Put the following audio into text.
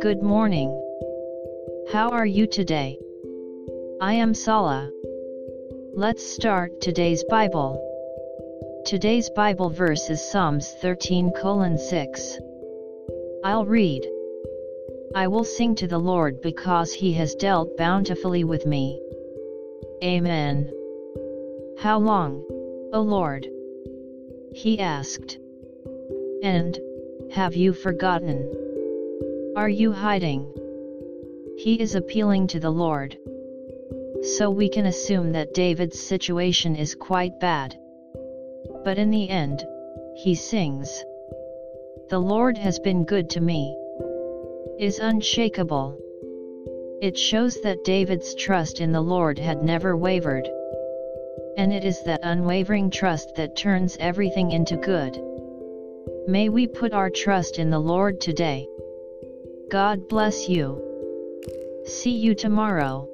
Good morning. How are you today? I am Sala. Let's start today's Bible. Today's Bible verse is Psalms 13 6. I'll read. I will sing to the Lord because he has dealt bountifully with me. Amen. How long, O Lord? He asked. And, have you forgotten? Are you hiding? He is appealing to the Lord. So we can assume that David's situation is quite bad. But in the end, he sings. The Lord has been good to me. Is unshakable. It shows that David's trust in the Lord had never wavered. And it is that unwavering trust that turns everything into good. May we put our trust in the Lord today. God bless you. See you tomorrow.